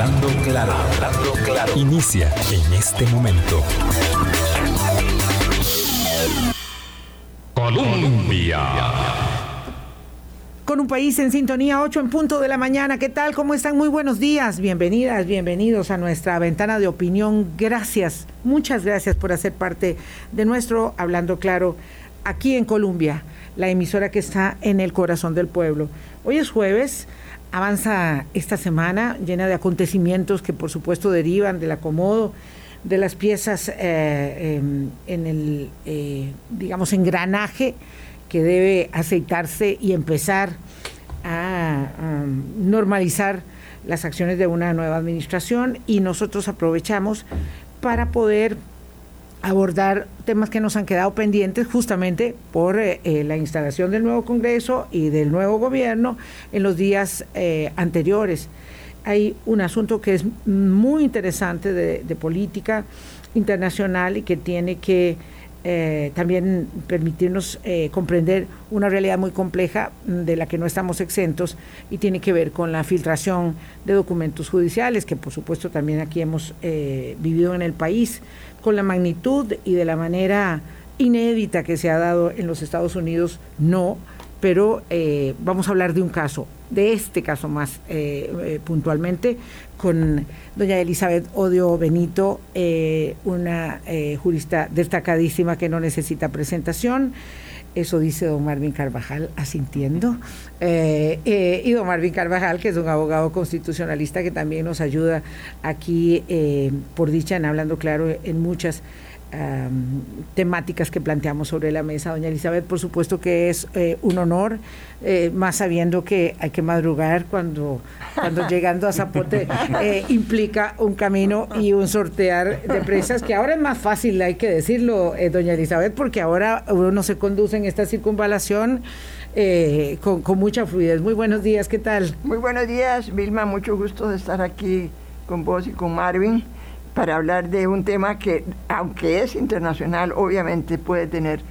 Hablando claro, hablando claro. Inicia en este momento. Colombia. Con un país en sintonía, 8 en punto de la mañana. ¿Qué tal? ¿Cómo están? Muy buenos días. Bienvenidas, bienvenidos a nuestra ventana de opinión. Gracias, muchas gracias por hacer parte de nuestro Hablando Claro aquí en Colombia, la emisora que está en el corazón del pueblo. Hoy es jueves, avanza esta semana llena de acontecimientos que por supuesto derivan del acomodo de las piezas eh, em, en el, eh, digamos, engranaje que debe aceitarse y empezar a, normalizar las acciones de una nueva administración. Y nosotros aprovechamos para poder abordar temas que nos han quedado pendientes justamente por eh, eh, la instalación del nuevo Congreso y del nuevo gobierno en los días eh, anteriores. Hay un asunto que es muy interesante de política internacional y que tiene que eh, también permitirnos eh, comprender una realidad muy compleja mm, de la que no estamos exentos y tiene que ver con la filtración de documentos judiciales, que por supuesto también aquí hemos eh, vivido en el país, con la magnitud y de la manera inédita que se ha dado en los Estados Unidos, no, pero vamos a hablar de un caso, de este caso más puntualmente, con doña Elizabeth Odio Benito, eh, una eh, jurista destacadísima que no necesita presentación. Eso dice don Marvin Carvajal, asintiendo. Eh, y don Marvin Carvajal, que es un abogado constitucionalista que también nos ayuda aquí, por dicha, en Hablando Claro, en muchas temáticas que planteamos sobre la mesa. Doña Elizabeth, por supuesto que es eh, un honor, eh, más sabiendo que hay que madrugar cuando, cuando llegando a Zapote eh, implica un camino y un sortear de presas, que ahora es más fácil, hay que decirlo, doña Elizabeth, porque ahora uno se conduce en esta circunvalación. Con, con mucha fluidez. Muy buenos días, ¿qué tal? Muy buenos días, Vilma, mucho gusto de estar aquí con vos y con Marvin para hablar de un tema que, aunque es internacional, obviamente puede tener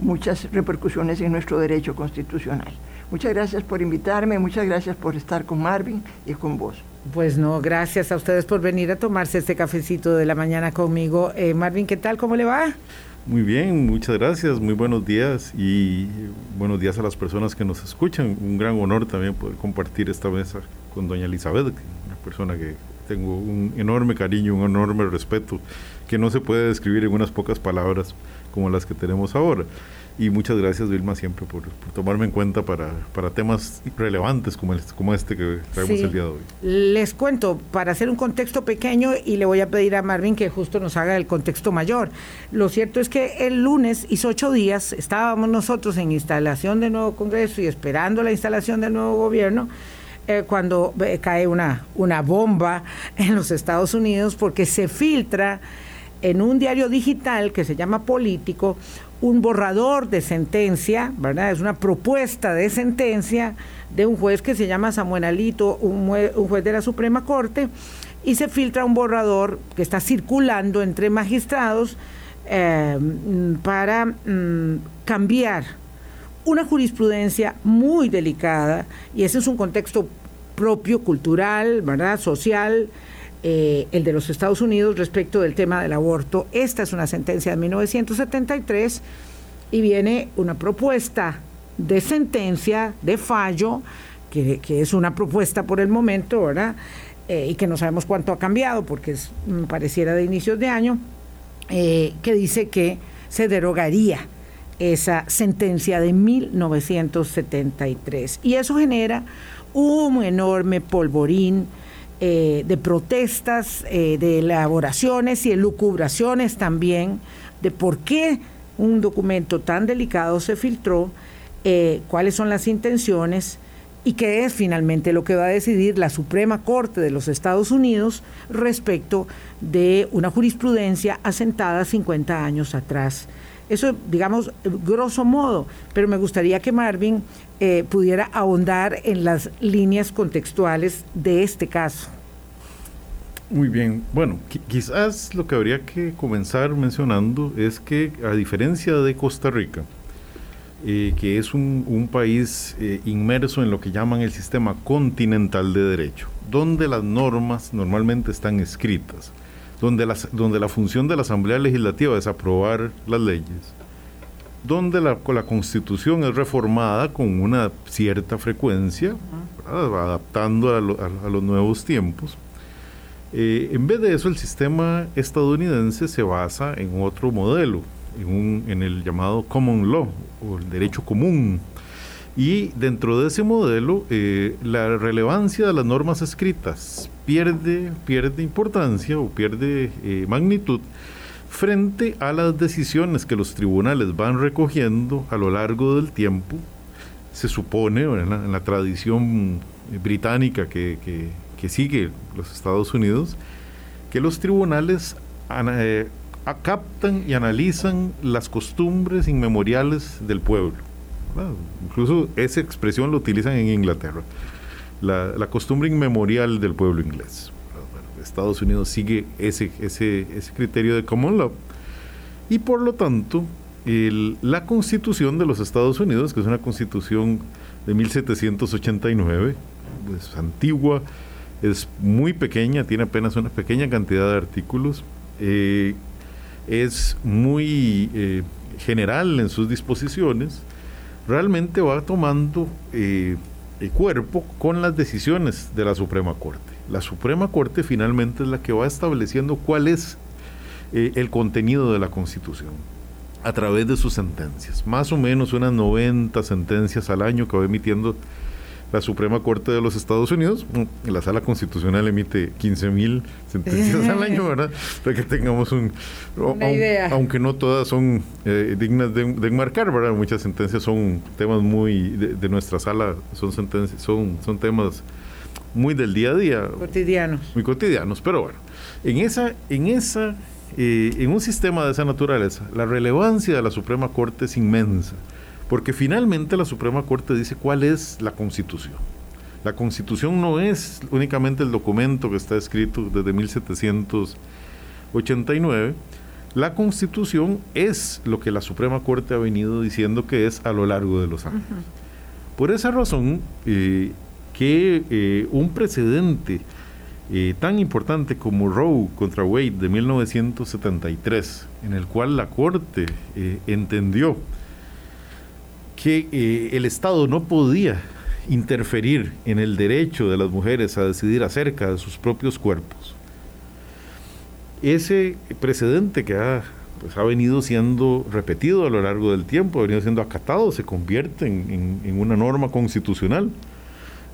muchas repercusiones en nuestro derecho constitucional. Muchas gracias por invitarme, muchas gracias por estar con Marvin y con vos. Pues no, gracias a ustedes por venir a tomarse este cafecito de la mañana conmigo. Eh, Marvin, ¿qué tal? ¿Cómo le va? Muy bien, muchas gracias, muy buenos días y buenos días a las personas que nos escuchan. Un gran honor también poder compartir esta mesa con doña Elizabeth, una persona que tengo un enorme cariño, un enorme respeto, que no se puede describir en unas pocas palabras como las que tenemos ahora. Y muchas gracias, Vilma, siempre por, tomarme en cuenta para, para, temas relevantes como, como este que traemos el día de hoy. Les cuento, para hacer un contexto pequeño, y le voy a pedir a Marvin que justo nos haga el contexto mayor. Lo cierto es que el lunes hizo ocho días, estábamos nosotros en instalación del nuevo Congreso y esperando la instalación del nuevo gobierno eh, cuando eh, cae una, una bomba en los Estados Unidos porque se filtra en un diario digital que se llama Político un borrador de sentencia, ¿verdad? Es una propuesta de sentencia de un juez que se llama Samuel Alito, un, juez de la Suprema Corte, y se filtra un borrador que está circulando entre magistrados eh, para mm, cambiar una jurisprudencia muy delicada, y ese es un contexto propio, cultural, ¿verdad? social, eh, el de los Estados Unidos respecto del tema del aborto. Esta es una sentencia de 1973 y viene una propuesta de sentencia, de fallo, que, es una propuesta por el momento, ¿verdad? Eh, y que no sabemos cuánto ha cambiado porque pareciera de inicios de año, eh, que dice que se derogaría esa sentencia de 1973. Y eso genera un enorme polvorín eh, de protestas, eh, de elaboraciones y elucubraciones también de por qué un documento tan delicado se filtró, eh, cuáles son las intenciones y qué es finalmente lo que va a decidir la Suprema Corte de los Estados Unidos respecto de una jurisprudencia asentada 50 años atrás. Eso, digamos, grosso modo, pero me gustaría que Marvin eh, pudiera ahondar en las líneas contextuales de este caso. Muy bien, bueno, quizás lo que habría que comenzar mencionando es que a diferencia de Costa Rica, eh, que es un, país eh, inmerso en lo que llaman el sistema continental de derecho, donde las normas normalmente están escritas, donde, las, donde la función de la Asamblea Legislativa es aprobar las leyes, donde la, la constitución es reformada con una cierta frecuencia, adaptando a, los nuevos tiempos. Eh, en vez de eso, el sistema estadounidense se basa en otro modelo, en, el llamado common law o el derecho común. Y dentro de ese modelo, eh, la relevancia de las normas escritas pierde, pierde importancia o pierde eh, magnitud frente a las decisiones que los tribunales van recogiendo a lo largo del tiempo. Se supone, en la, tradición británica que, que, sigue los Estados Unidos, que los tribunales eh, captan y analizan las costumbres inmemoriales del pueblo. Incluso esa expresión lo utilizan en Inglaterra. La, costumbre inmemorial del pueblo inglés. Estados Unidos sigue ese, ese, ese criterio de common law. Y por lo tanto, la constitución de los Estados Unidos, que es una constitución de 1789, es antigua, es muy pequeña, tiene apenas una pequeña cantidad de artículos, eh, es muy eh, general en sus disposiciones, realmente va tomando eh, el cuerpo con las decisiones de la Suprema Corte. La Suprema Corte finalmente es la que va estableciendo cuál es eh, el contenido de la Constitución a través de sus sentencias. Más o menos unas 90 sentencias al año que va emitiendo la Suprema Corte de los Estados Unidos, mm, la Sala Constitucional emite 15 mil sentencias al año, ¿verdad? Para que tengamos un... Aunque no todas son eh, dignas de, enmarcar, ¿verdad? Muchas sentencias son temas muy de, nuestra sala, son sentencias, son, son temas muy del día a día. Cotidianos. Muy cotidianos, pero bueno, en esa... En esa eh, en un sistema de esa naturaleza, la relevancia de la Suprema Corte es inmensa porque finalmente la Suprema Corte dice cuál es la Constitución. La Constitución no es únicamente el documento que está escrito desde 1789. La Constitución es lo que la Suprema Corte ha venido diciendo que es a lo largo de los años. Por esa razón, eh, que eh, un precedente eh, tan importante como Roe contra Wade de 1973, en el cual la Corte entendió que eh, el Estado no podía interferir en el derecho de las mujeres a decidir acerca de sus propios cuerpos. Ese precedente que ha, pues, ha venido siendo repetido a lo largo del tiempo, ha venido siendo acatado, se convierte en, una norma constitucional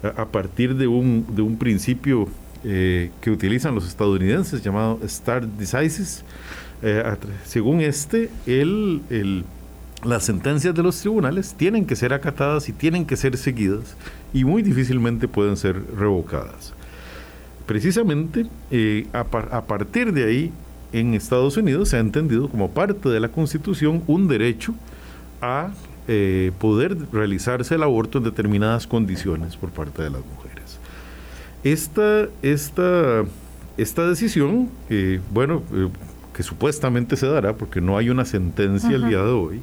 a, partir de un, de un principio eh, que utilizan los estadounidenses llamado Start Decisis. Eh, según este, el, el las sentencias de los tribunales tienen que ser acatadas y tienen que ser seguidas y muy difícilmente pueden ser revocadas. Precisamente eh, a, partir de ahí en Estados Unidos se ha entendido como parte de la Constitución un derecho a eh, poder realizarse el aborto en determinadas condiciones por parte de las mujeres. Esta, esta, esta decisión, eh, bueno, que supuestamente se dará porque no hay una sentencia el día de hoy,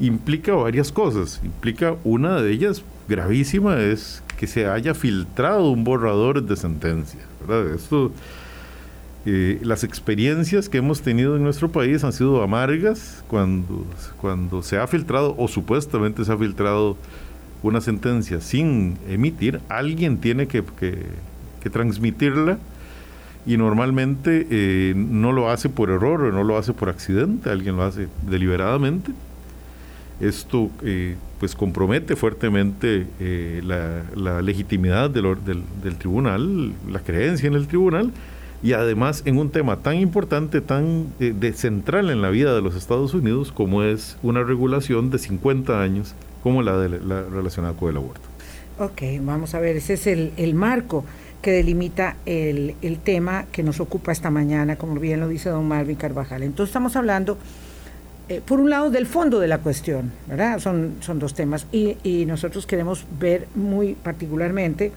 implica varias cosas. Implica una de ellas gravísima es que se haya filtrado un borrador de sentencia. Esto, eh, las experiencias que hemos tenido en nuestro país han sido amargas cuando, cuando se ha filtrado o supuestamente se ha filtrado una sentencia sin emitir, alguien tiene que, que, transmitirla y normalmente eh, no lo hace por error o no lo hace por accidente, alguien lo hace deliberadamente. Esto eh, pues compromete fuertemente la, legitimidad del, del, tribunal, la creencia en el tribunal y además en un tema tan importante, tan eh, de central en la vida de los Estados Unidos como es una regulación de 50 años como la, de, la relacionada con el aborto. Ok, vamos a ver, ese es el, el marco que delimita el, el tema que nos ocupa esta mañana, como bien lo dice don Marvin Carvajal. Entonces estamos hablando eh, por un lado, del fondo de la cuestión, ¿verdad? Son, son dos temas. Y, y nosotros queremos ver muy particularmente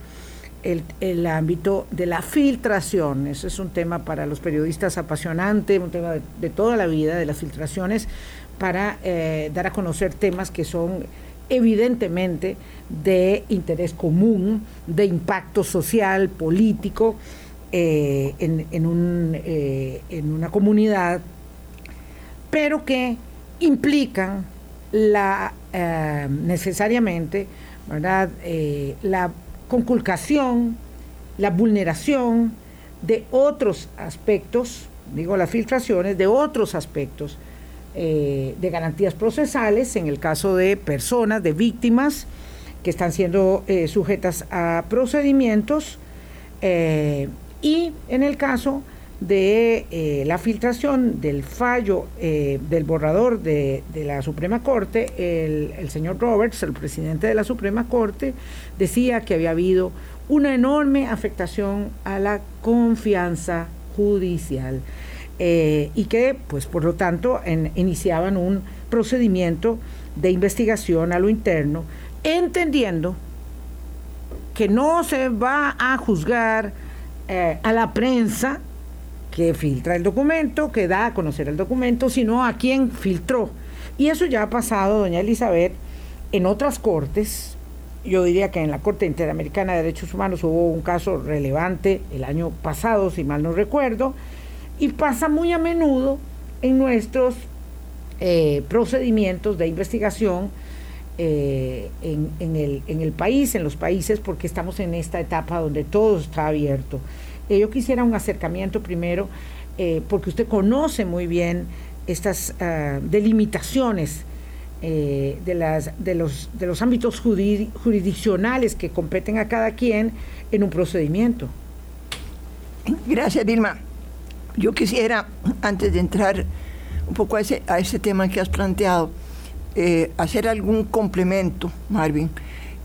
el, el, ámbito de la filtración. Ese es un tema para los periodistas apasionante, un tema de, toda la vida, de las filtraciones, para eh, dar a conocer temas que son evidentemente de interés común, de impacto social, político eh, en, un, eh, en, una comunidad, pero que implican la, necesariamente ¿verdad? la conculcación, la vulneración de otros aspectos, digo las filtraciones, de otros aspectos eh, de garantías procesales en el caso de personas, de víctimas que están siendo eh, sujetas a procedimientos eh, y en el caso la filtración del fallo del borrador de, la Suprema Corte, el, el señor Roberts, el presidente de la Suprema Corte, decía que había habido una enorme afectación a la confianza judicial. Eh, y que, pues, por lo tanto, iniciaban un procedimiento de investigación a lo interno, entendiendo que no se va a juzgar eh, a la prensa que filtra el documento, que da a conocer el documento, sino a quien filtró. Y eso ya ha pasado, doña Elizabeth, en otras cortes. Yo diría que en la Corte Interamericana de Derechos Humanos hubo un caso relevante el año pasado, si mal no recuerdo, y pasa muy a menudo en nuestros eh, procedimientos de investigación eh, en, el, país, en los países, porque estamos en esta etapa donde todo está abierto. Eh, yo quisiera un acercamiento primero, porque usted conoce muy bien estas ah, delimitaciones de, las, de, los, de los ámbitos jurisdiccionales que competen a cada quien en un procedimiento. Gracias, Dilma. Yo quisiera, antes de entrar un poco a ese, tema que has planteado, eh, hacer algún complemento, Marvin,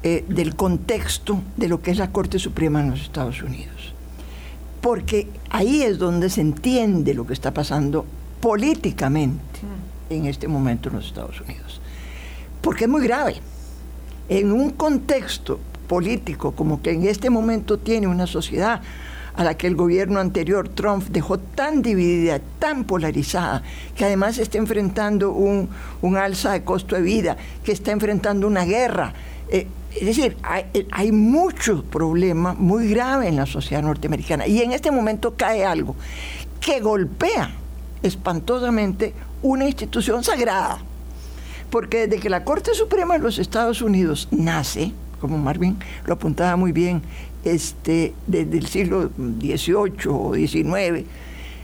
eh, del contexto de lo que es la Corte Suprema en los Estados Unidos. Porque ahí es donde se entiende lo que está pasando políticamente mm. en este momento en los Estados Unidos. Porque es muy grave. En un contexto político como que en este momento tiene una sociedad a la que el gobierno anterior, Trump, dejó tan dividida, tan polarizada, que además está enfrentando un, alza de costo de vida, que está enfrentando una guerra. Eh, es decir, hay, muchos problemas muy graves en la sociedad norteamericana y en este momento cae algo que golpea espantosamente una institución sagrada. Porque desde que la Corte Suprema de los Estados Unidos nace, como Marvin lo apuntaba muy bien, este, desde el siglo XVIII o XIX,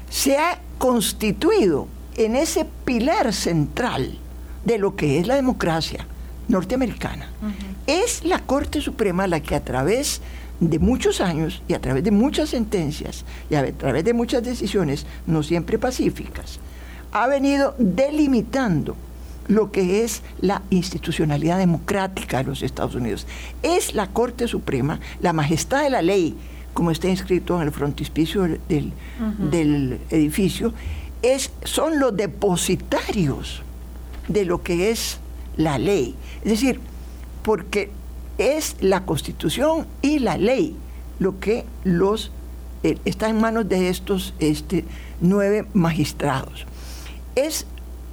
se ha constituido en ese pilar central de lo que es la democracia norteamericana. Es la Corte Suprema la que a través de muchos años y a través de muchas sentencias y a través de muchas decisiones, no siempre pacíficas, ha venido delimitando lo que es la institucionalidad democrática de los Estados Unidos. Es la Corte Suprema, la majestad de la ley, como está inscrito en el frontispicio del, edificio, es, son los depositarios de lo que es la ley. Es decir, porque es la constitución y la ley lo que los eh, está en manos de estos este, nueve magistrados. Es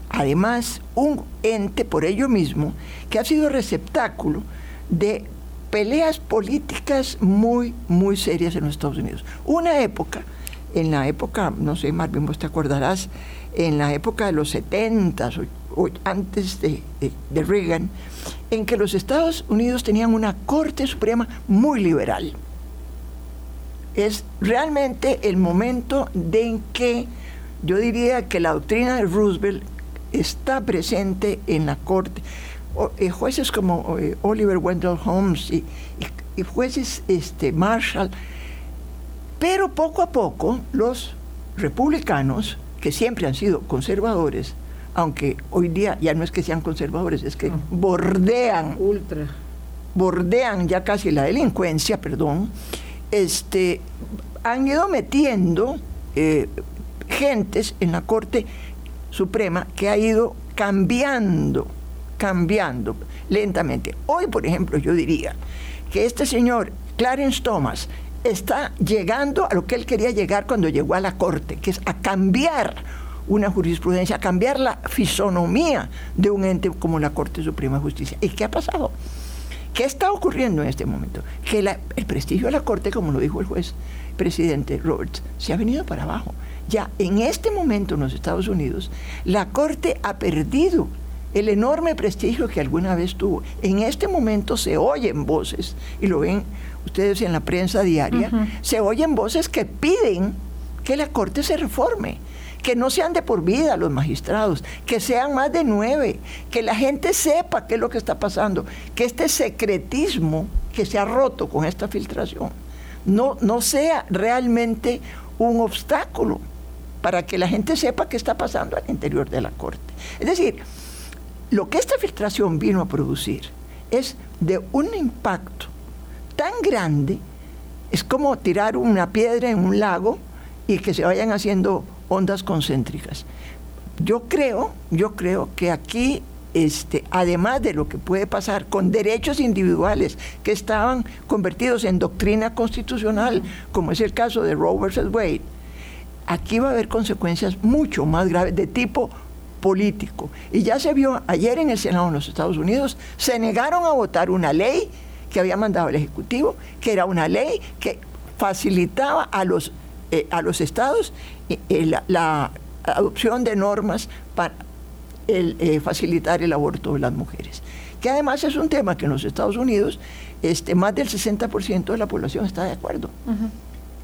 además un ente por ello mismo que ha sido receptáculo de peleas políticas muy, muy serias en los Estados Unidos. Una época, en la época, no sé, Marvin, vos te acordarás, en la época de los 70 o, antes de, de Reagan, en que los Estados Unidos tenían una Corte Suprema muy liberal. Es realmente el momento en que yo diría que la doctrina de Roosevelt está presente en la corte. Eh, jueces como eh, Oliver Wendell Holmes y, jueces este, Marshall, pero poco a poco los republicanos, que siempre han sido conservadores, aunque hoy día ya no es que sean conservadores, es que bordean, ultra, bordean ya casi la delincuencia, perdón, este, han ido metiendo eh, gentes en la corte Suprema que ha ido cambiando, cambiando lentamente. Hoy, por ejemplo, yo diría que este señor, Clarence Thomas, está llegando a lo que él quería llegar cuando llegó a la Corte, que es a cambiar una jurisprudencia, cambiar la fisonomía de un ente como la Corte Suprema de Justicia. ¿Y qué ha pasado? ¿Qué está ocurriendo en este momento? Que el prestigio de la Corte, como lo dijo el juez presidente Roberts, se ha venido para abajo. Ya en este momento en los Estados Unidos, la Corte ha perdido el enorme prestigio que alguna vez tuvo. En este momento se oyen voces, y lo ven ustedes en la prensa diaria, se oyen voces que piden que la Corte se reforme, que no sean de por vida los magistrados, que sean más de nueve, que la gente sepa qué es lo que está pasando, que este secretismo que se ha roto con esta filtración no, no sea realmente un obstáculo para que la gente sepa qué está pasando al interior de la Corte. Es decir, lo que esta filtración vino a producir es de un impacto tan grande, es como tirar una piedra en un lago y que se vayan haciendo ondas concéntricas. Yo creo, yo creo que aquí este, además de lo que puede pasar con derechos individuales que estaban convertidos en doctrina constitucional, como es el caso de Roe versus Wade, aquí va a haber consecuencias mucho más graves de tipo político. Y ya se vio ayer en el Senado de los Estados Unidos, se negaron a votar una ley que había mandado el Ejecutivo, que era una ley que facilitaba a los, eh, a los estados eh, eh, la, adopción de normas para el, facilitar el aborto de las mujeres. Que además es un tema que en los Estados Unidos este, más del 60% de la población está de acuerdo.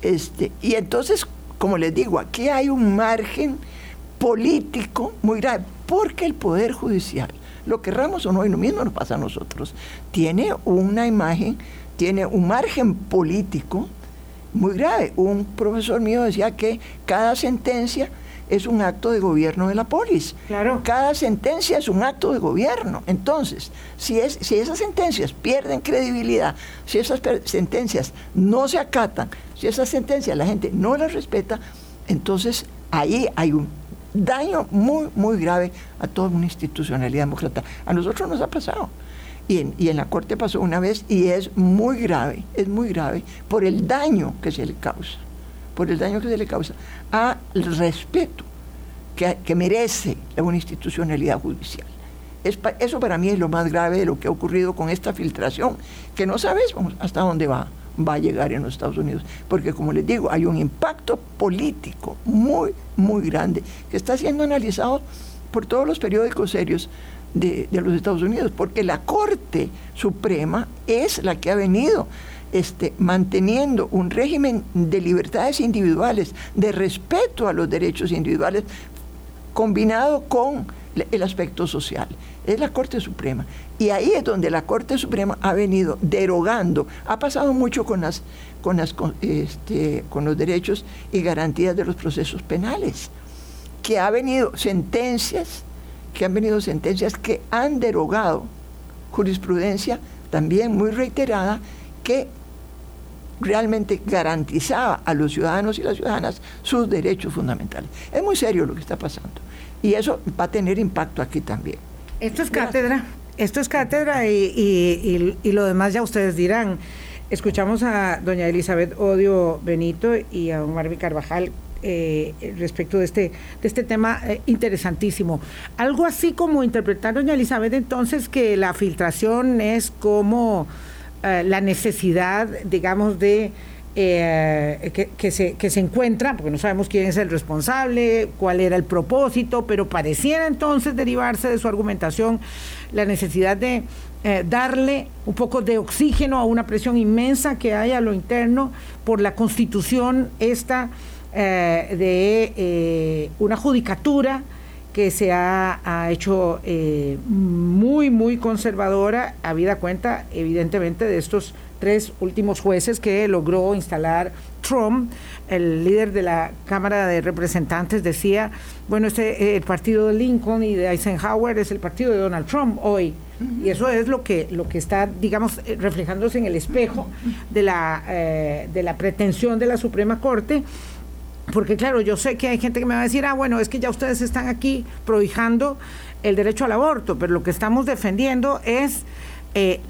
este, y entonces, como les digo, aquí hay un margen político muy grave, porque el Poder Judicial, lo querramos o no, y lo mismo nos pasa a nosotros, tiene una imagen, tiene un margen político muy grave. Un profesor mío decía que cada sentencia es un acto de gobierno de la polis. Claro. Cada sentencia es un acto de gobierno. Entonces, si, es, si esas sentencias pierden credibilidad, si esas sentencias no se acatan, si esas sentencias la gente no las respeta, entonces ahí hay un daño muy, muy grave a toda una institucionalidad demócrata. A nosotros nos ha pasado. Y en, y en, la Corte pasó una vez y es muy grave, es muy grave por el daño que se le causa, por el daño que se le causa al respeto que, que merece una institucionalidad judicial. eso para mí es lo más grave de lo que ha ocurrido con esta filtración, que no sabemos hasta dónde va va a llegar en los Estados Unidos. Porque como les digo, hay un impacto político muy, muy grande que está siendo analizado por todos los periódicos serios de, los Estados Unidos, porque la Corte Suprema es la que ha venido este, manteniendo un régimen de libertades individuales, de respeto a los derechos individuales, combinado con el aspecto social. Es la Corte Suprema. Y ahí es donde la Corte Suprema ha venido derogando. Ha pasado mucho con, las, con, las, este, con los derechos y garantías de los procesos penales. Que ha venido sentencias, que han venido sentencias que han derogado jurisprudencia también muy reiterada que realmente garantizaba a los ciudadanos y las ciudadanas sus derechos fundamentales. Es muy serio lo que está pasando. Y eso va a tener impacto aquí también. Esto es cátedra, esto es cátedra y, lo demás ya ustedes dirán. Escuchamos a doña Elizabeth Odio Benito y a don Marvin Carvajal eh, respecto de este, de este tema eh, interesantísimo. Algo así como interpretar, doña Elizabeth, entonces que la filtración es como eh, la necesidad, digamos, de eh, que, se, que se encuentra, porque no sabemos quién es el responsable, cuál era el propósito, pero pareciera entonces derivarse de su argumentación la necesidad de eh, darle un poco de oxígeno a una presión inmensa que hay a lo interno por la constitución esta eh, de una judicatura que se ha, ha hecho muy, muy conservadora, habida cuenta evidentemente de estos tres últimos jueces que logró instalar Trump, el líder de la Cámara de Representantes, decía, bueno, este, el partido de Lincoln y de Eisenhower es el partido de Donald Trump hoy. Y eso es lo que, lo que está, digamos, eh, reflejándose en el espejo de la, eh, de la pretensión de la Suprema Corte. Porque claro, yo sé que hay gente que me va a decir, ah, bueno, es que ya ustedes están aquí prohijando el derecho al aborto, pero lo que estamos defendiendo es eh,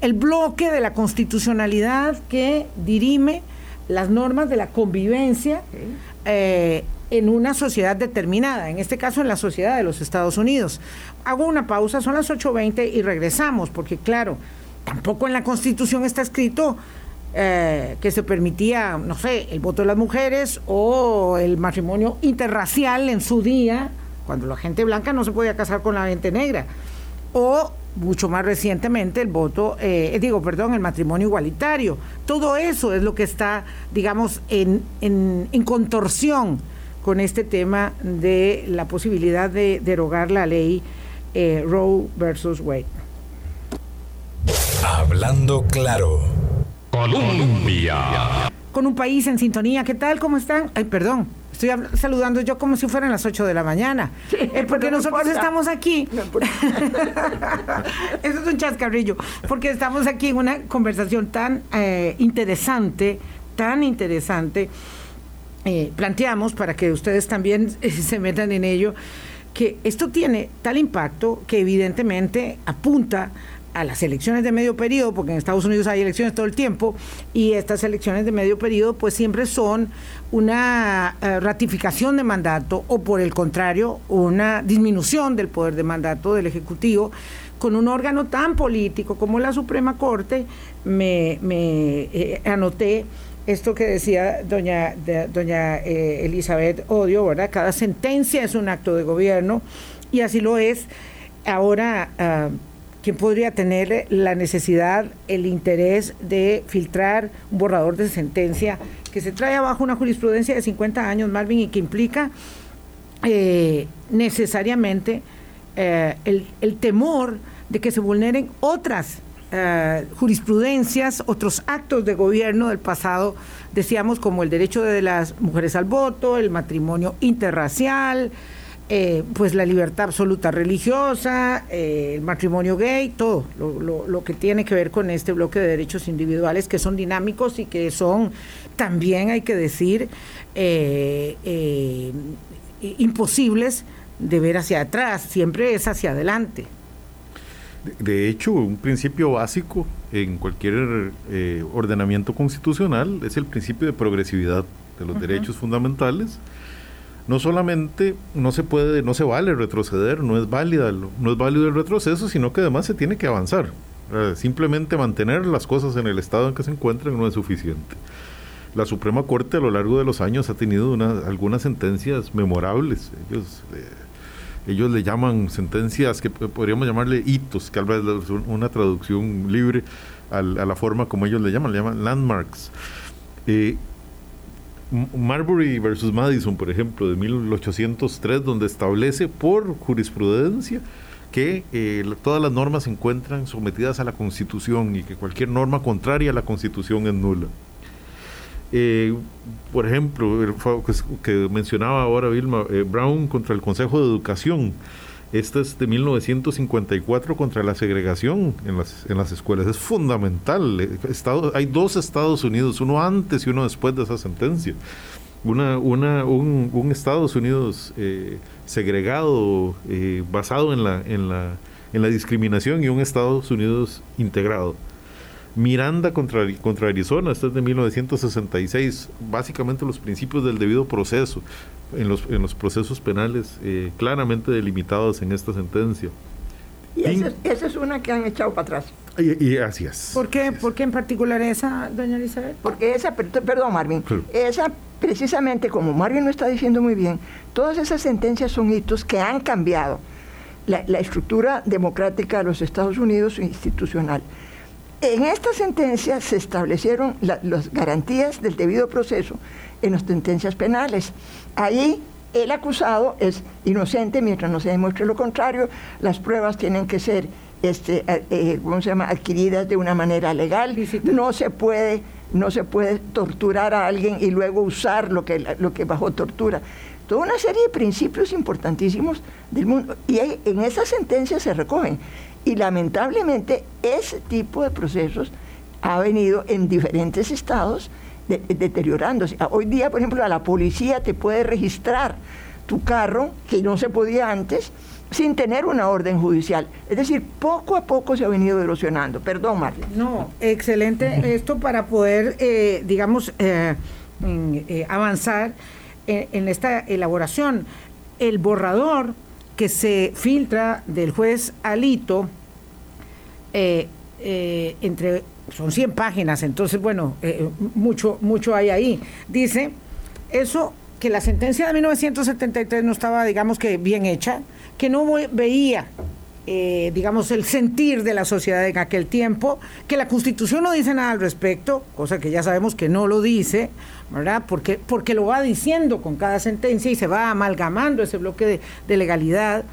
el bloque de la constitucionalidad que dirime las normas de la convivencia eh, en una sociedad determinada, en este caso en la sociedad de los Estados Unidos. Hago una pausa, son las 8.20 y regresamos, porque claro, tampoco en la Constitución está escrito eh, que se permitía, no sé, el voto de las mujeres o el matrimonio interracial en su día, cuando la gente blanca no se podía casar con la gente negra, o mucho más recientemente el voto, eh, digo, perdón, el matrimonio igualitario. Todo eso es lo que está, digamos, en, en, en contorsión con este tema de la posibilidad de derogar la ley eh, Roe versus Wade. Hablando claro. Colombia. Con un país en sintonía, ¿qué tal? ¿Cómo están? Ay, perdón, estoy saludando yo como si fueran las 8 de la mañana. Eh, porque nosotros estamos aquí. Eso es un chascarrillo. Porque estamos aquí en una conversación tan eh, interesante, tan interesante eh, planteamos, para que ustedes también se metan en ello, que esto tiene tal impacto que evidentemente apunta a las elecciones de medio periodo, porque en Estados Unidos hay elecciones todo el tiempo, y estas elecciones de medio periodo pues siempre son una eh, ratificación de mandato o por el contrario, una disminución del poder de mandato del Ejecutivo con un órgano tan político como la Suprema Corte, me, me anoté esto que decía doña, doña eh, Elizabeth Odio, ¿verdad? Cada sentencia es un acto de gobierno y así lo es. Ahora, uh, ¿quién podría tener la necesidad, el interés de filtrar un borrador de sentencia que se trae abajo una jurisprudencia de 50 años, Marvin, y que implica eh, necesariamente eh, el, temor de que se vulneren otras eh, jurisprudencias, otros actos de gobierno del pasado, decíamos como el derecho de las mujeres al voto, el matrimonio interracial, eh, pues la libertad absoluta religiosa, eh, el matrimonio gay, todo lo, lo, que tiene que ver con este bloque de derechos individuales que son dinámicos y que son también, hay que decir, imposibles de ver hacia atrás, siempre es hacia adelante. De hecho, un principio básico en cualquier eh, ordenamiento constitucional es el principio de progresividad de los derechos fundamentales. No solamente no se puede, no se vale retroceder, no es válida, no es válido el retroceso, sino que además se tiene que avanzar. Simplemente mantener las cosas en el estado en que se encuentran no es suficiente. La Suprema Corte a lo largo de los años ha tenido algunas sentencias memorables. Ellos eh, ellos le llaman sentencias que podríamos llamarle hitos, que vez es una traducción libre a, la forma como ellos le llaman, le llaman landmarks. Eh, Marbury versus Madison, por ejemplo, de 1803, donde establece por jurisprudencia que eh, todas las normas se encuentran sometidas a la Constitución y que cualquier norma contraria a la Constitución es nula. Eh, por ejemplo, que mencionaba ahora Vilma, eh, Brown contra el Consejo de Educación. Esta es de 1954 contra la segregación en las, en las escuelas. Es fundamental. Eh, hay dos Estados Unidos, uno antes y uno después de esa sentencia. Una, una, un, Estados Unidos eh, segregado, basado en la, en, la, en la discriminación, y un Estados Unidos integrado. Miranda contra, contra Arizona, este es de 1966, básicamente los principios del debido proceso en los, en los procesos penales eh, claramente delimitados en esta sentencia. Y esa, es una que han echado para atrás. Y, así es. ¿Por qué, ¿Por qué en particular esa, doña Elizabeth? Porque esa, perdón Marvin, esa precisamente como Marvin lo está diciendo muy bien, todas esas sentencias son hitos que han cambiado la, la estructura democrática de los Estados Unidos institucional. En esta sentencia se establecieron las garantías del debido proceso en las sentencias penales. Ahí el acusado es inocente mientras no se demuestre lo contrario. Las pruebas tienen que ser este, eh, eh, se llama? adquiridas de una manera legal. No se puede no se puede torturar a alguien y luego usar lo que, lo que bajo tortura. Toda una serie de principios importantísimos del mundo. Y en esa sentencia se recogen. Y lamentablemente ese tipo de procesos ha venido en diferentes estados deteriorándose. Hoy día, por ejemplo, a la policía te puede registrar tu carro, que no se podía antes, sin tener una orden judicial. Es decir, poco a poco se ha venido erosionando. Perdón, Marlene. No, excelente esto para poder, eh, digamos, eh, eh, avanzar en, esta elaboración. El borrador que se filtra del juez Alito, eh, eh, entre, son 100 páginas, entonces, bueno, eh, mucho, mucho hay ahí. Dice, eso, que la sentencia de 1973 no estaba, digamos que, bien hecha, que no veía eh, digamos, el sentir de la sociedad en aquel tiempo, que la Constitución no dice nada al respecto, cosa que ya sabemos que no lo dice, ¿verdad? Porque, porque lo va diciendo con cada sentencia y se va amalgamando ese bloque de, legalidad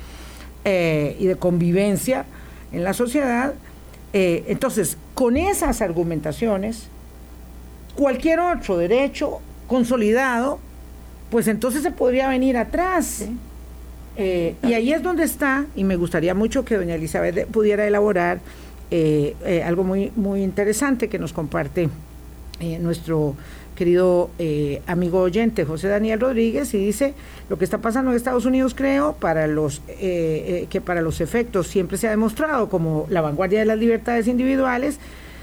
eh, y de convivencia en la sociedad. Eh, entonces, con esas argumentaciones, cualquier otro derecho consolidado, pues entonces se podría venir atrás. Eh, y ahí es donde está, y me gustaría mucho que doña Elizabeth pudiera elaborar eh, eh, algo muy, muy interesante que nos comparte nuestro querido amigo oyente José Daniel Rodríguez y dice lo que está pasando en Estados Unidos creo para los que para los efectos siempre se ha demostrado como la vanguardia de las libertades individuales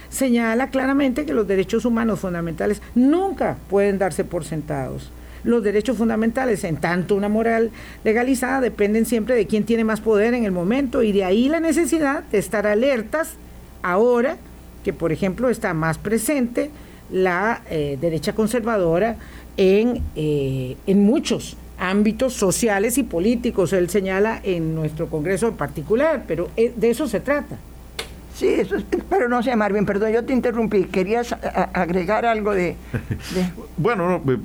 señala claramente que los derechos humanos fundamentales nunca pueden darse por sentados los derechos fundamentales, en tanto una moral legalizada, dependen siempre de quién tiene más poder en el momento y de ahí la necesidad de estar alertas ahora que, por ejemplo, está más presente la eh, derecha conservadora en, eh, en muchos ámbitos sociales y políticos. Él señala en nuestro Congreso en particular, pero eh, de eso se trata. Sí, eso pero no sé, Marvin, perdón, yo te interrumpí. ¿Querías agregar algo de...? bueno, pues,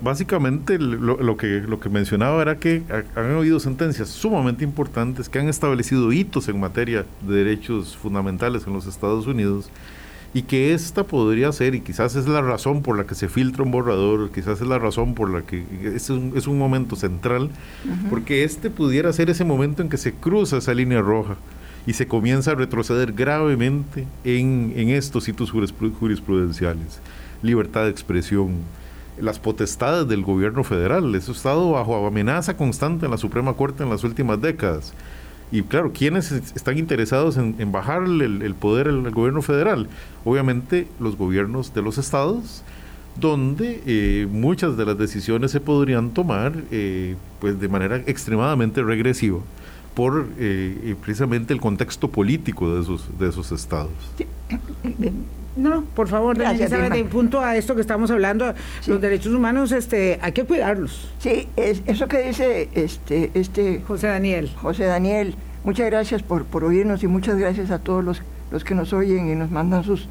básicamente lo, que, lo que mencionaba era que han habido sentencias sumamente importantes que han establecido hitos en materia de derechos fundamentales en los Estados Unidos y que esta podría ser, y quizás es la razón por la que se filtra un borrador, quizás es la razón por la que es un, es un momento central, porque este pudiera ser ese momento en que se cruza esa línea roja y se comienza a retroceder gravemente en, estos hitos jurisprudenciales. Libertad de expresión, las potestades del gobierno federal, eso ha estado bajo amenaza constante en la Suprema Corte en las últimas décadas. Y claro, ¿quiénes están interesados en, en bajar el, poder al gobierno federal? Obviamente los gobiernos de los estados, donde eh, muchas de las decisiones se podrían tomar eh, pues de manera extremadamente regresiva por eh, precisamente el contexto político de esos, de esos estados. No, por favor, Gracias, en punto a esto que estamos hablando, los derechos humanos, este, hay que cuidarlos. Sí, es, eso que dice este, este José Daniel. José Daniel, muchas gracias por, por oírnos y muchas gracias a todos los, los que nos oyen y nos mandan sus,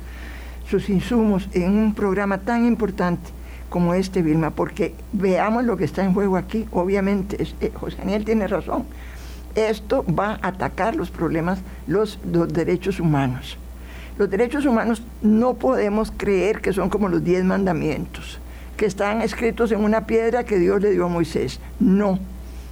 sus insumos en un programa tan importante como este, Vilma, porque veamos lo que está en juego aquí. Obviamente, eh, José Daniel tiene razón esto va a atacar los problemas, los, derechos humanos. Los derechos humanos no podemos creer que son como los diez mandamientos, que están escritos en una piedra que Dios le dio a Moisés. No.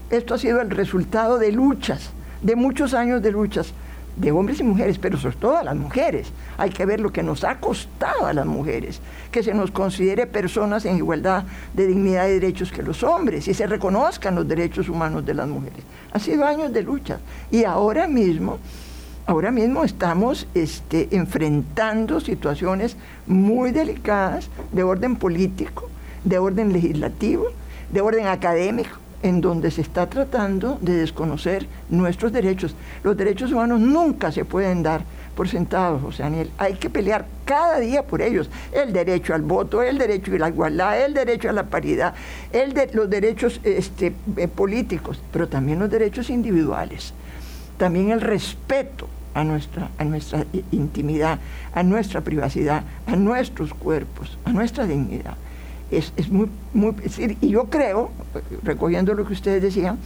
Esto ha sido el resultado de luchas, de muchos años de luchas de hombres y mujeres, pero sobre todo a las mujeres. Hay que ver lo que nos ha costado a las mujeres, que se nos considere personas en igualdad de dignidad y derechos que los hombres y se reconozcan los derechos humanos de las mujeres. Ha sido años de lucha y ahora mismo, ahora mismo estamos este, enfrentando situaciones muy delicadas de orden político, de orden legislativo, de orden académico en donde se está tratando de desconocer nuestros derechos. Los derechos humanos nunca se pueden dar por sentados, José Daniel. Hay que pelear cada día por ellos. El derecho al voto, el derecho a la igualdad, el derecho a la paridad, los derechos este, eh, políticos, pero también los derechos individuales. También el respeto a nuestra, a nuestra intimidad, a nuestra privacidad, a nuestros cuerpos, a nuestra dignidad es, es muy, muy, y yo creo, recogiendo lo que ustedes decían,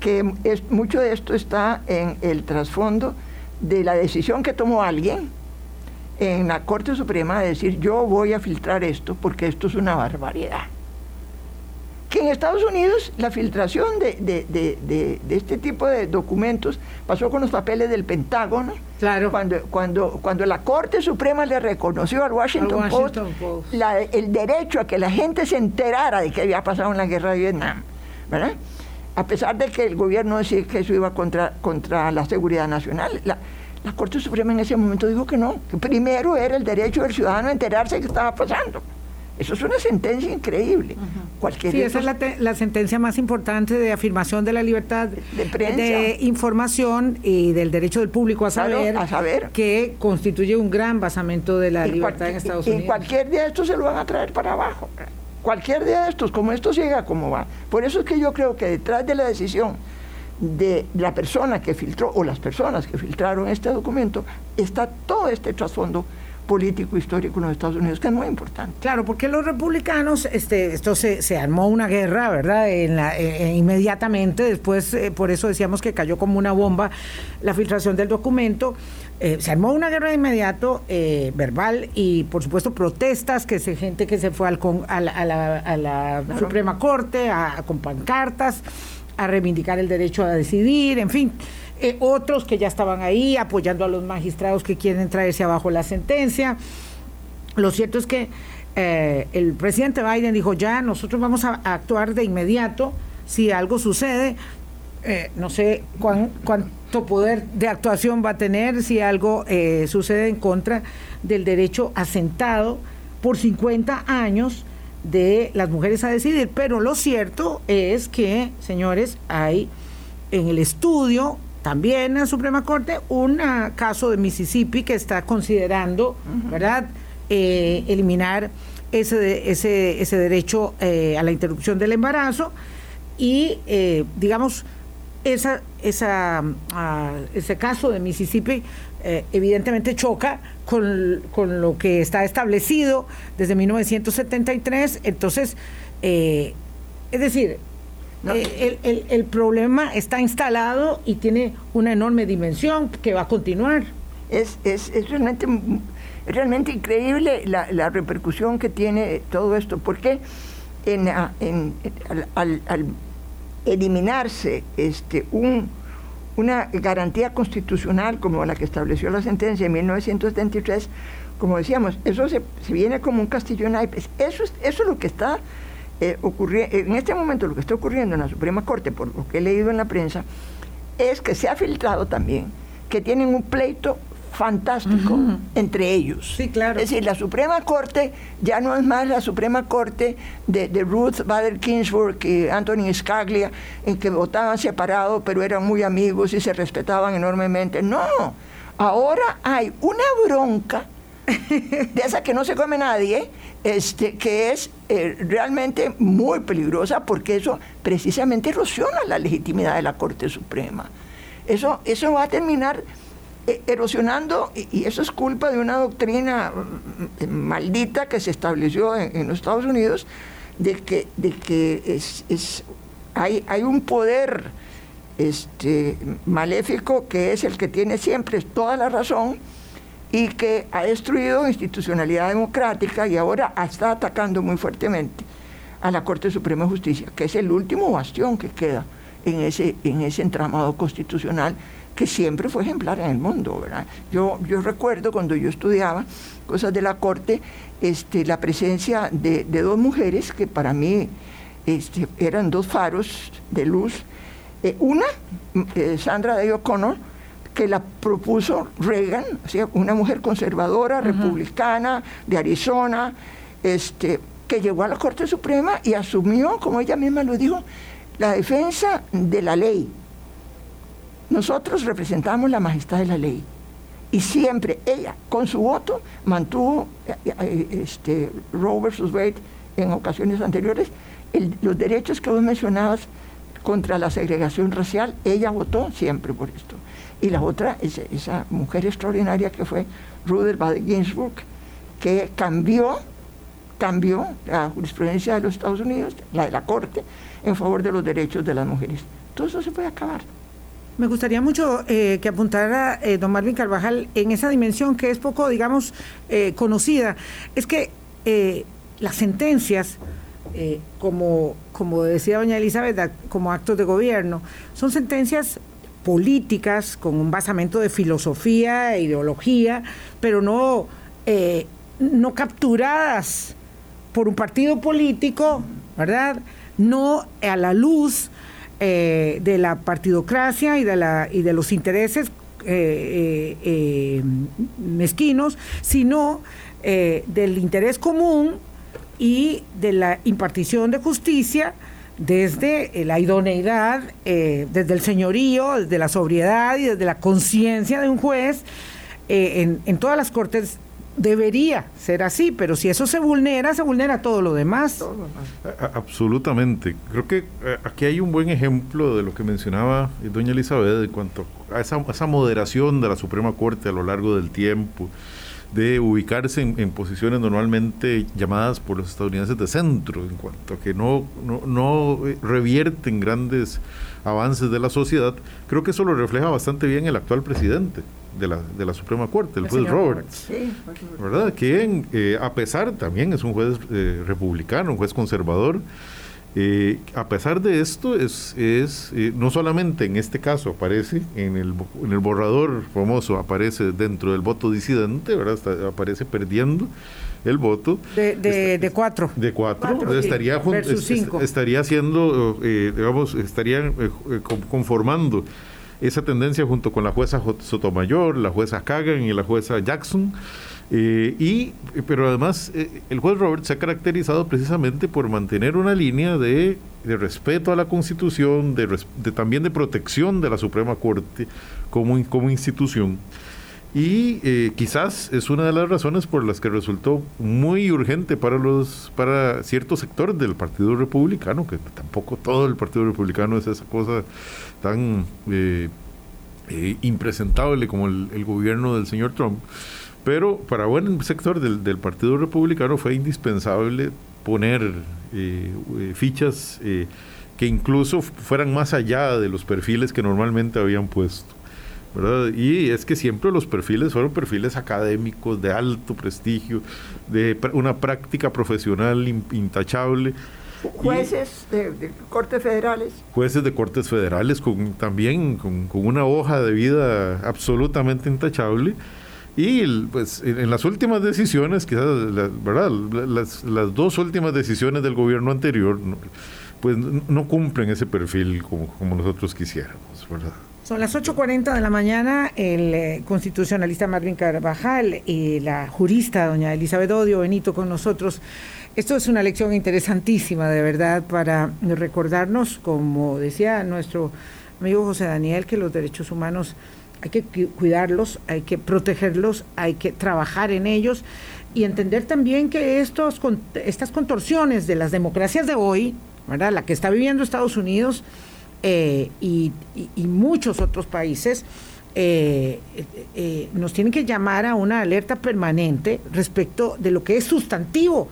que es, mucho de esto está en el trasfondo de la decisión que tomó alguien en la Corte Suprema de decir yo voy a filtrar esto porque esto es una barbaridad que en Estados Unidos la filtración de, este tipo de documentos pasó con los papeles del Pentágono. Claro. Cuando, cuando, cuando la Corte Suprema le reconoció al Washington, Post, el derecho a que la gente se enterara de que había pasado en la guerra de Vietnam. ¿verdad? A pesar de que el gobierno decía que eso iba contra, contra la seguridad nacional. La, la Corte Suprema en ese momento dijo que no, que primero era el derecho del ciudadano a enterarse de qué estaba pasando. Eso es una sentencia increíble. Cualquier sí, esa es la, sentencia más importante de afirmación de la libertad de, información y del derecho del público a saber, a saber, que constituye un gran basamento de la libertad en Estados Unidos. Y cualquier día de estos se lo van a traer para abajo. Cualquier día de estos, como esto llega, como va. Por eso es que yo creo que detrás de la decisión de la persona que filtró o las personas que filtraron este documento está todo este trasfondo político histórico en los Estados Unidos, que es muy importante. Claro, porque los republicanos, este, esto se, se armó una guerra, ¿verdad? En la, eh, eh, inmediatamente, después, eh, por eso decíamos que cayó como una bomba la filtración del documento. se armó una guerra de inmediato, verbal, y por supuesto protestas, que se gente que se fue al a, la, a, la, Suprema Corte a, con pancartas a reivindicar el derecho a decidir, en fin. Eh, otros que ya estaban ahí apoyando a los magistrados que quieren traerse abajo la sentencia. Lo cierto es que eh, el presidente Biden dijo, ya nosotros vamos a, actuar de inmediato si algo sucede. Eh, no sé cuánto poder de actuación va a tener si algo sucede en contra del derecho asentado por 50 años de las mujeres a decidir. Pero lo cierto es que, señores, hay en el estudio también en la Suprema Corte un caso de Mississippi que está considerando, ¿verdad?, eh, eliminar ese, ese, ese derecho eh, a la interrupción del embarazo y, eh, digamos, esa, esa, ah, ese caso de Mississippi evidentemente choca con, con, lo que está establecido desde 1973. Entonces, es decir, eh, el, el, problema está instalado y tiene una enorme dimensión que va a continuar. Es, es, es realmente, realmente increíble la, la, repercusión que tiene todo esto, porque en, en, al, al, eliminarse este, un, una garantía constitucional como la que estableció la sentencia en 1973, como decíamos, eso se, se viene como un castillo en naipes. Eso es, eso es lo que está eh, en este momento lo que está ocurriendo en la Suprema Corte, por lo que he leído en la prensa, es que se ha filtrado también que tienen un pleito fantástico entre ellos. Sí, claro. Es decir, la Suprema Corte ya no es más la Suprema Corte de, Ruth Bader Ginsburg y Anthony Scaglia, en que votaban separado, pero eran muy amigos y se respetaban enormemente. No, ahora hay una bronca de esa que no se come nadie, este, que es eh, realmente muy peligrosa porque eso precisamente erosiona la legitimidad de la Corte Suprema. Eso, eso va a terminar eh, erosionando, y, eso es culpa de una doctrina mm, maldita que se estableció en, los Estados Unidos, de que, de que es, es, hay, hay un poder este, maléfico que es el que tiene siempre toda la razón y que ha destruido institucionalidad democrática y ahora está atacando muy fuertemente a la Corte Suprema de Justicia, que es el último bastión que queda en ese, en ese entramado constitucional que siempre fue ejemplar en el mundo. Yo, yo recuerdo cuando yo estudiaba cosas de la Corte, este, la presencia de, dos mujeres que para mí este, eran dos faros de luz. Eh, una, eh, Sandra Day O'Connor, que la propuso Reagan, una mujer conservadora, republicana, de Arizona, este, que llegó a la Corte Suprema y asumió, como ella misma lo dijo, la defensa de la ley. Nosotros representamos la majestad de la ley. Y siempre ella, con su voto, mantuvo eh, eh, este, Roe versus Wade en ocasiones anteriores, los derechos que vos mencionabas contra la segregación racial, ella votó siempre por esto y la otra es esa mujer extraordinaria que fue Ruder Bader Ginsburg, que cambió, cambió la jurisprudencia de los Estados Unidos, la de la Corte, en favor de los derechos de las mujeres. Todo eso se puede acabar. Me gustaría mucho eh, que apuntara eh, don Marvin Carvajal en esa dimensión que es poco, digamos, eh, conocida. Es que las sentencias, como, como decía doña Elizabeth, como actos de gobierno, son sentencias políticas con un basamento de filosofía e ideología, pero no, eh, no capturadas por un partido político, ¿verdad? No a la luz eh, de la partidocracia y de, la, y de los intereses eh, mezquinos, sino del interés común y de la impartición de justicia desde eh, la idoneidad, eh, desde el señorío, desde la sobriedad y desde la conciencia de un juez en, en todas las cortes debería ser así, pero si eso se vulnera, se vulnera todo lo demás. Absolutamente. Creo que eh, aquí hay un buen ejemplo de lo que mencionaba doña Elizabeth en cuanto a esa, esa moderación de la Suprema Corte a lo largo del tiempo, de ubicarse en, posiciones normalmente llamadas por los estadounidenses de centro, en cuanto a que no, no, no revierten grandes avances de la sociedad. Creo que eso lo refleja bastante bien el actual presidente de la, de la Suprema Corte, el, juez Roberts, ¿verdad? Quien, eh, a pesar, también es un juez eh, republicano, un juez conservador, eh, a pesar de esto, es, es no solamente en este caso aparece en el, en el borrador famoso, aparece dentro del voto disidente, ¿verdad? aparece perdiendo el voto. De, de, cuatro. De cuatro. estaría, estaría haciendo, digamos, estarían conformando esa tendencia junto con la jueza Sotomayor, la jueza Kagan y la jueza Jackson. Eh, y, pero además, eh, el juez Robert se ha caracterizado precisamente por mantener una línea de, respeto a la Constitución, de, también de protección de la Suprema Corte como, institución. Y eh, quizás es una de las razones por las que resultó muy urgente para los para cierto sector del Partido Republicano, que tampoco todo el Partido Republicano es esa cosa tan impresentable como el, gobierno del señor Trump. Pero para buen sector del, del Partido Republicano fue indispensable poner fichas que incluso fueran más allá de los perfiles que normalmente habían puesto. Y es que siempre los perfiles fueron perfiles académicos de alto prestigio, de una práctica profesional intachable. Jueces de, cortes federales. Jueces de cortes federales con también con, una hoja de vida absolutamente intachable. Y pues en las últimas decisiones, quizás, ¿verdad? Las, las, dos últimas decisiones del gobierno anterior, pues no cumplen ese perfil como, como nosotros quisiéramos, ¿verdad? Son las 8.40 de la mañana, el eh, constitucionalista Marvin Carvajal y la jurista doña Elizabeth Odio Benito con nosotros. Esto es una lección interesantísima, de verdad, para recordarnos, como decía nuestro amigo José Daniel, que los derechos humanos hay que cuidarlos, hay que protegerlos, hay que trabajar en ellos y entender también que estos, estas contorsiones de las democracias de hoy, ¿verdad? la que está viviendo Estados Unidos, eh, y, muchos otros países, eh, eh, nos tienen que llamar a una alerta permanente respecto de lo que es sustantivo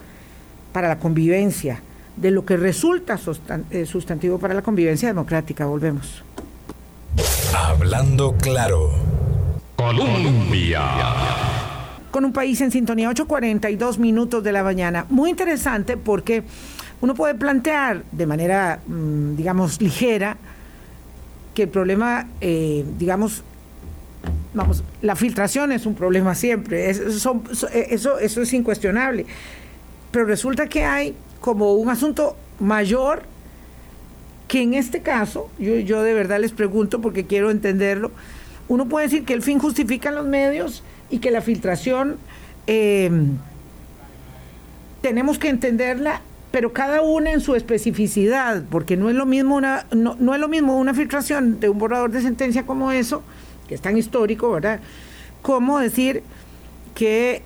para la convivencia, de lo que resulta sustantivo para la convivencia democrática. Volvemos. Hablando claro. Colombia. Con un país en sintonía, 8.42 minutos de la mañana. Muy interesante porque uno puede plantear de manera, mm, digamos, ligera que el problema, eh, digamos, vamos, la filtración es un problema siempre, eso, eso, eso es incuestionable, pero resulta que hay como un asunto mayor que en este caso, yo, yo de verdad les pregunto porque quiero entenderlo, uno puede decir que el fin justifica los medios y que la filtración eh, tenemos que entenderla pero cada una en su especificidad, porque no es lo mismo una, no, no, es lo mismo una filtración de un borrador de sentencia como eso, que es tan histórico, ¿verdad? Como decir que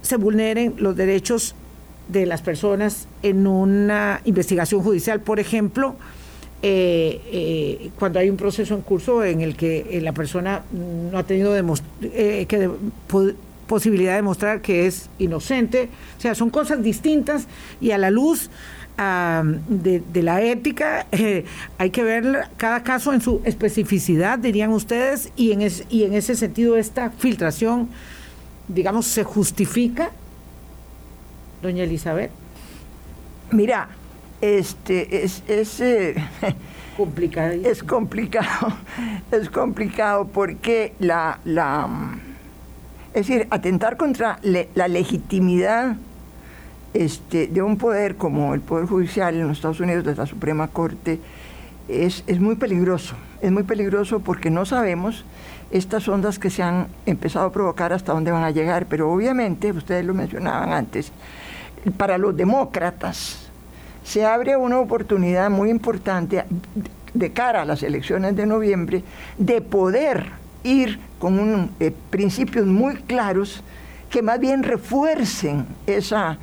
se vulneren los derechos de las personas en una investigación judicial, por ejemplo, eh, eh, cuando hay un proceso en curso en el que la persona no ha tenido eh, que posibilidad de mostrar que es inocente. O sea, son cosas distintas y a la luz de, la ética eh, hay que ver cada caso en su especificidad, dirían ustedes, y en, y en ese sentido esta filtración, digamos, se justifica, doña Elizabeth. Mira, este es, es eh, complicado. Es complicado, es complicado porque la, la es decir, atentar contra la legitimidad este, de un poder como el Poder Judicial en los Estados Unidos, de la Suprema Corte, es, es muy peligroso. Es muy peligroso porque no sabemos estas ondas que se han empezado a provocar hasta dónde van a llegar. Pero obviamente, ustedes lo mencionaban antes, para los demócratas se abre una oportunidad muy importante de cara a las elecciones de noviembre de poder ir con un, eh, principios muy claros que más bien refuercen esa,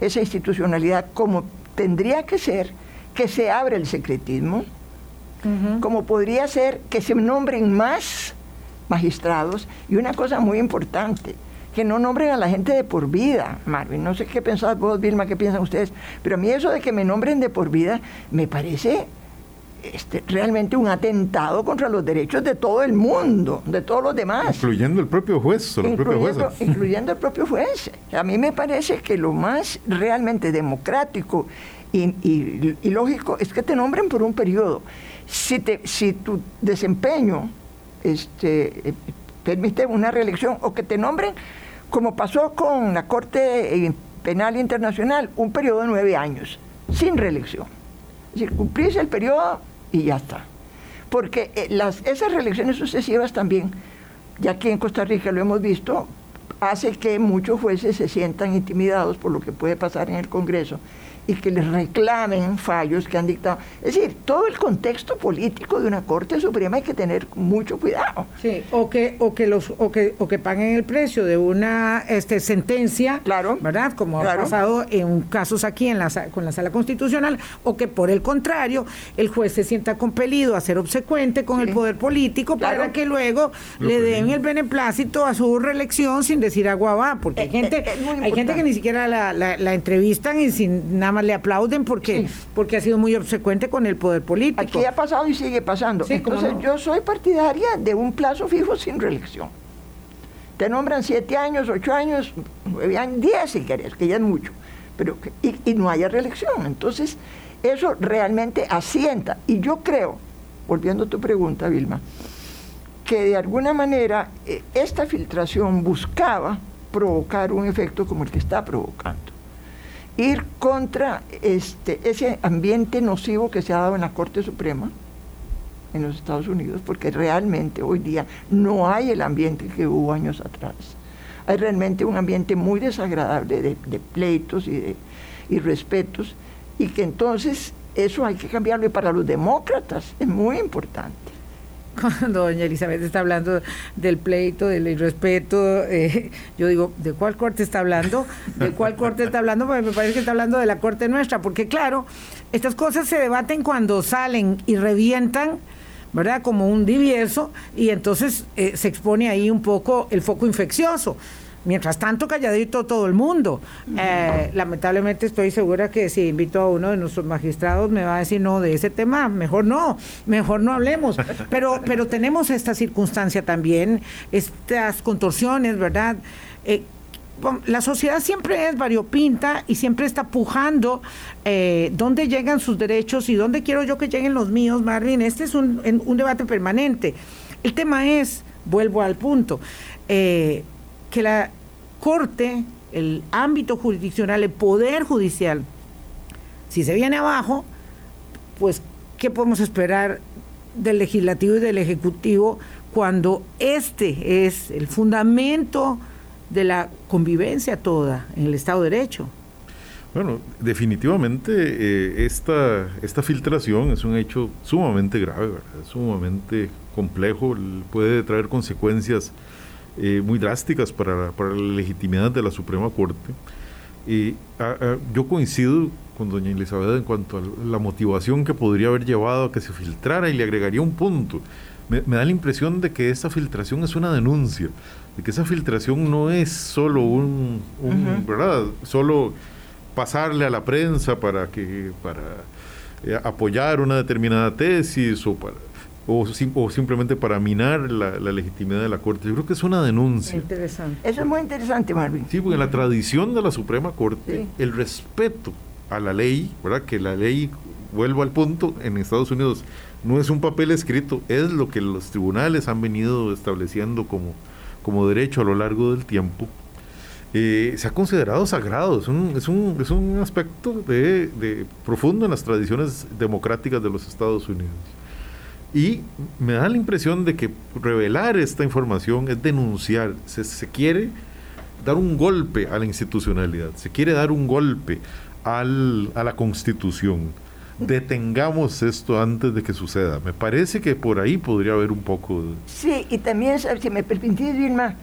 esa institucionalidad como tendría que ser, que se abre el secretismo, como podría ser que se nombren más magistrados y una cosa muy importante, que no nombren a la gente de por vida, Marvin. No sé qué pensás vos, Vilma, qué piensan ustedes, pero a mí eso de que me nombren de por vida me parece este, realmente un atentado contra los derechos de todo el mundo, de todos los demás. Incluyendo el propio juez, los incluyendo, incluyendo el propio juez. A mí me parece que lo más realmente democrático y, lógico es que te nombren por un periodo. Si, te, si tu desempeño este, permite una reelección o que te nombren, como pasó con la Corte Penal Internacional, un periodo de nueve años, sin reelección. Es decir, cumplirse el periodo y ya está. Porque eh, esas reelecciones sucesivas también, ya aquí en Costa Rica lo hemos visto, hace que muchos jueces se sientan intimidados por lo que puede pasar en el Congreso y que les reclamen fallos que han dictado. Es decir, todo el contexto político de una Corte Suprema hay que tener mucho cuidado. Sí, o que, o que los, o que, o que paguen el precio de una este, sentencia, claro, ¿verdad? Como ha pasado en casos aquí en la, con la sala constitucional, o que por el contrario, el juez se sienta compelido a ser obsecuente con el poder político para que luego le den el beneplácito a su reelección sin decir agua va, porque hay eh, gente, eh, hay gente que ni siquiera la, la, la entrevistan y sin nada le aplauden porque, porque ha sido muy obsecuente con el poder político. Aquí ha pasado y sigue pasando. Entonces yo soy partidaria de un plazo fijo sin reelección. Te nombran siete años, ocho años, nueve años, diez si querés, que ya es mucho, pero y, y no haya reelección. Entonces eso realmente asienta. Y yo creo, volviendo a tu pregunta, Vilma, que de alguna manera eh, esta filtración buscaba provocar un efecto como el que está provocando ir contra este, ese ambiente nocivo que se ha dado en la Corte Suprema en los Estados Unidos, porque realmente hoy día no hay el ambiente que hubo años atrás. Hay realmente un ambiente muy desagradable de, pleitos y de irrespetos, y que entonces eso hay que cambiarlo y para los demócratas es muy importante cuando doña Elizabeth está hablando del pleito, del irrespeto, eh, yo digo, ¿de cuál corte está hablando? ¿De cuál corte está hablando? Porque me parece que está hablando de la corte nuestra, porque claro, estas cosas se debaten cuando salen y revientan. ¿verdad? Como un divieso y entonces eh, se expone ahí un poco el foco infeccioso. Mientras tanto, calladito todo el mundo. Eh, lamentablemente estoy segura que si invito a uno de nuestros magistrados me va a decir, no, de ese tema, mejor no, mejor no hablemos. Pero, pero tenemos esta circunstancia también, estas contorsiones, ¿verdad? Eh, la sociedad siempre es variopinta y siempre está pujando eh, dónde llegan sus derechos y dónde quiero yo que lleguen los míos, Marvin. Este es un, un debate permanente. El tema es, vuelvo al punto, eh, que la Corte, el ámbito jurisdiccional, el Poder Judicial, si se viene abajo, pues, ¿qué podemos esperar del legislativo y del ejecutivo cuando este es el fundamento de la convivencia toda en el Estado de Derecho? Bueno, definitivamente eh, esta, esta filtración es un hecho sumamente grave, sumamente complejo, puede traer consecuencias eh, muy drásticas para, para, la legitimidad de la Suprema Corte. y yo coincido con doña Elizabeth en cuanto a la motivación que podría haber llevado a que se filtrara y le agregaría un punto. Me, da la impresión de que esa filtración es una denuncia, de que esa filtración no es solo un, ¿verdad? Solo pasarle a la prensa para que para eh, apoyar una determinada tesis o para o, o simplemente para minar la, legitimidad de la Corte. Yo creo que es una denuncia. Interesante. Eso es muy interesante, Marvin. Sí, porque en la tradición de la Suprema Corte, el respeto a la ley, ¿verdad? Que la ley, vuelvo al punto, en Estados Unidos no es un papel escrito, es lo que los tribunales han venido estableciendo como, como derecho a lo largo del tiempo. eh, se ha considerado sagrado, es un, es un, es un aspecto de, profundo en las tradiciones democráticas de los Estados Unidos. Y me da la impresión de que revelar esta información es denunciar, se, se quiere dar un golpe a la institucionalidad, se quiere dar un golpe al, a la constitución detengamos esto antes de que suceda. Me parece que por ahí podría haber un poco de... Sí, y también, si me permitís, Vilma,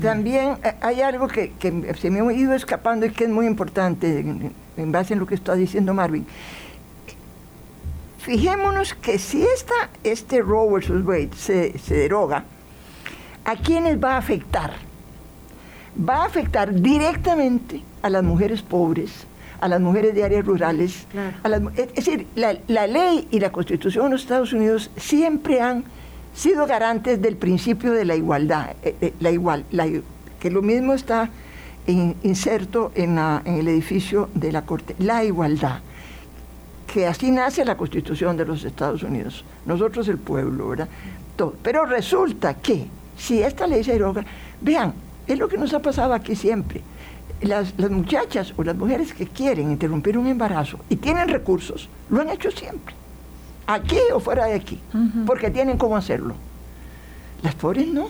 también eh, hay algo que, se me ha ido escapando y que es muy importante en, base a lo que está diciendo Marvin. Fijémonos que si esta, este Roe versus Wade se, se deroga, ¿a quiénes va a afectar? Va a afectar directamente a las mujeres pobres, a las mujeres de áreas rurales. es decir, la, ley y la constitución de los Estados Unidos siempre han sido garantes del principio de la igualdad, eh, eh, la igual, que lo mismo está inserto en, en el edificio de la Corte, la igualdad que así nace la Constitución de los Estados Unidos. Nosotros el pueblo, ¿verdad? Todo. Pero resulta que si esta ley se deroga, vean, es lo que nos ha pasado aquí siempre las, muchachas o las mujeres que quieren interrumpir un embarazo y tienen recursos, lo han hecho siempre, aquí o fuera de aquí, porque tienen cómo hacerlo. Las pobres no.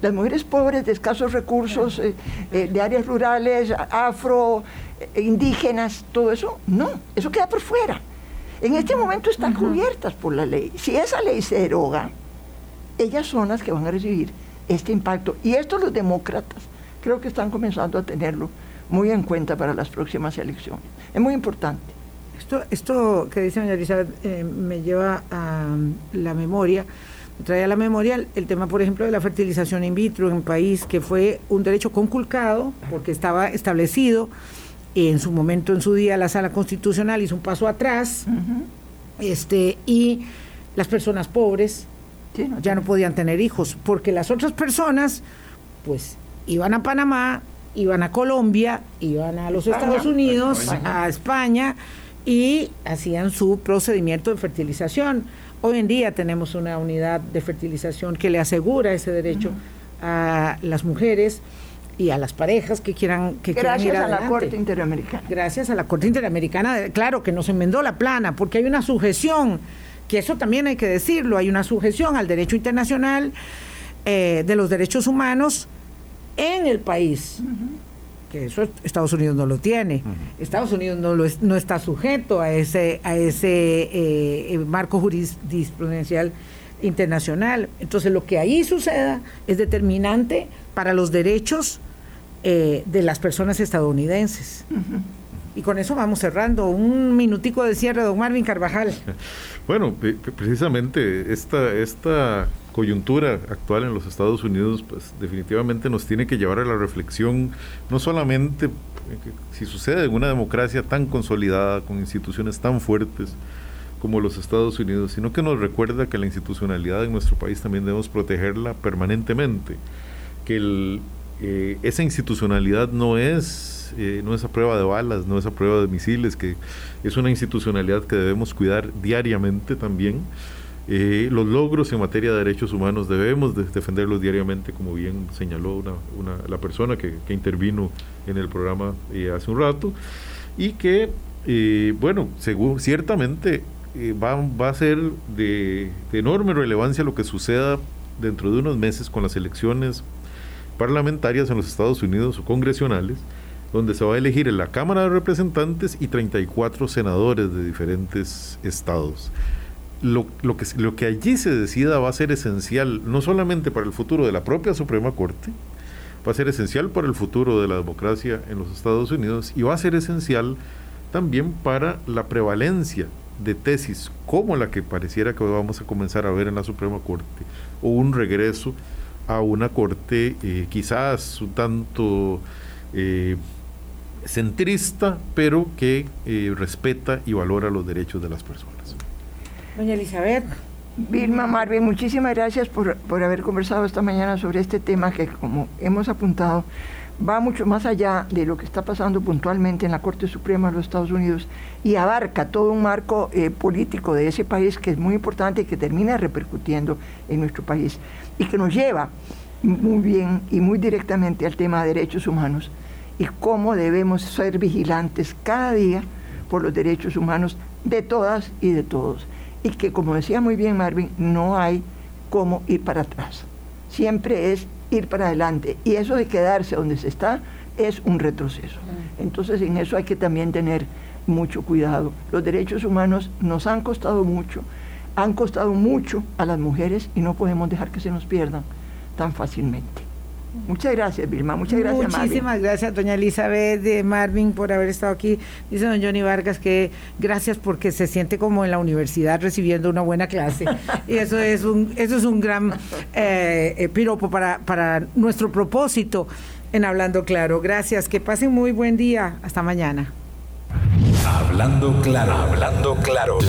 Las mujeres pobres de escasos recursos, eh, eh, de áreas rurales, afro, indígenas, todo eso, no, eso queda por fuera. En este momento están cubiertas por la ley. Si esa ley se deroga, ellas son las que van a recibir este impacto. Y esto los demócratas creo que están comenzando a tenerlo muy en cuenta para las próximas elecciones. Es muy importante. Esto, esto que dice doña Elizabeth eh, me lleva a la memoria, me trae a la memoria el, tema, por ejemplo, de la fertilización in vitro en un país que fue un derecho conculcado porque estaba establecido. En su momento, en su día, la sala constitucional hizo un paso atrás este, y las personas pobres ya no podían tener hijos porque las otras personas, pues iban a Panamá, iban a Colombia, iban a los Estados Unidos, a España. y hacían su procedimiento de fertilización. Hoy en día tenemos una unidad de fertilización que le asegura ese derecho a las mujeres y a las parejas que quieran que gracias quieran ir a la Corte Interamericana. Gracias a la Corte Interamericana, claro que nos enmendó la plana, porque hay una sujeción, que eso también hay que decirlo, hay una sujeción al derecho internacional eh, de los derechos humanos en el país. Que eso Estados Unidos no lo tiene. Estados Unidos no, lo no está sujeto a ese, a ese eh, eh, marco jurisprudencial internacional. Entonces, lo que ahí suceda es determinante para los derechos eh, de las personas estadounidenses. Y con eso vamos cerrando. Un minutico de cierre, don Marvin Carvajal. Bueno, precisamente esta, esta coyuntura actual en los Estados Unidos, pues definitivamente nos tiene que llevar a la reflexión, no solamente eh, si sucede en una democracia tan consolidada, con instituciones tan fuertes como los Estados Unidos, sino que nos recuerda que la institucionalidad en nuestro país también debemos protegerla permanentemente, que eh, esa institucionalidad no es, eh, no es a prueba de balas, no es a prueba de misiles, que es una institucionalidad que debemos cuidar diariamente también. Eh, los logros en materia de derechos humanos debemos defenderlos diariamente, como bien señaló una, la persona que, intervino en el programa eh, hace un rato, y que, eh, bueno, según, ciertamente va, va, a ser de, enorme relevancia lo que suceda dentro de unos meses con las elecciones parlamentarias en los Estados Unidos o congresionales, donde se va a elegir en la Cámara de Representantes y 34 senadores de diferentes estados. Lo, que, que allí se decida va a ser esencial, no solamente para el futuro de la propia Suprema Corte, va a ser esencial para el futuro de la democracia en los Estados Unidos y va a ser esencial también para la prevalencia de tesis como la que pareciera que vamos a comenzar a ver en la Suprema Corte, o un regreso a una corte eh, quizás un tanto eh, centrista, pero que eh, respeta y valora los derechos de las personas. Doña Elizabeth. Vilma Marvin, muchísimas gracias por, haber conversado esta mañana sobre este tema que, como hemos apuntado, va mucho más allá de lo que está pasando puntualmente en la Corte Suprema de los Estados Unidos y abarca todo un marco eh, político de ese país que es muy importante y que termina repercutiendo en nuestro país y que nos lleva muy bien y muy directamente al tema de derechos humanos y cómo debemos ser vigilantes cada día por los derechos humanos de todas y de todos. Y que, como decía muy bien Marvin, no hay cómo ir para atrás. Siempre es ir para adelante. Y eso de quedarse donde se está es un retroceso. Mm. Entonces en eso hay que también tener mucho cuidado. Los derechos humanos nos han costado mucho, han costado mucho a las mujeres y no podemos dejar que se nos pierdan tan fácilmente. Muchas gracias, Vilma. Muchas gracias, Muchísimas gracias, doña Elizabeth de Marvin, por haber estado aquí. Dice don Johnny Vargas que gracias porque se siente como en la universidad recibiendo una buena clase. y eso es un, eso es un gran eh, eh, piropo para, para nuestro propósito en Hablando Claro. Gracias, que pasen muy buen día. Hasta mañana. Hablando Claro, hablando claro.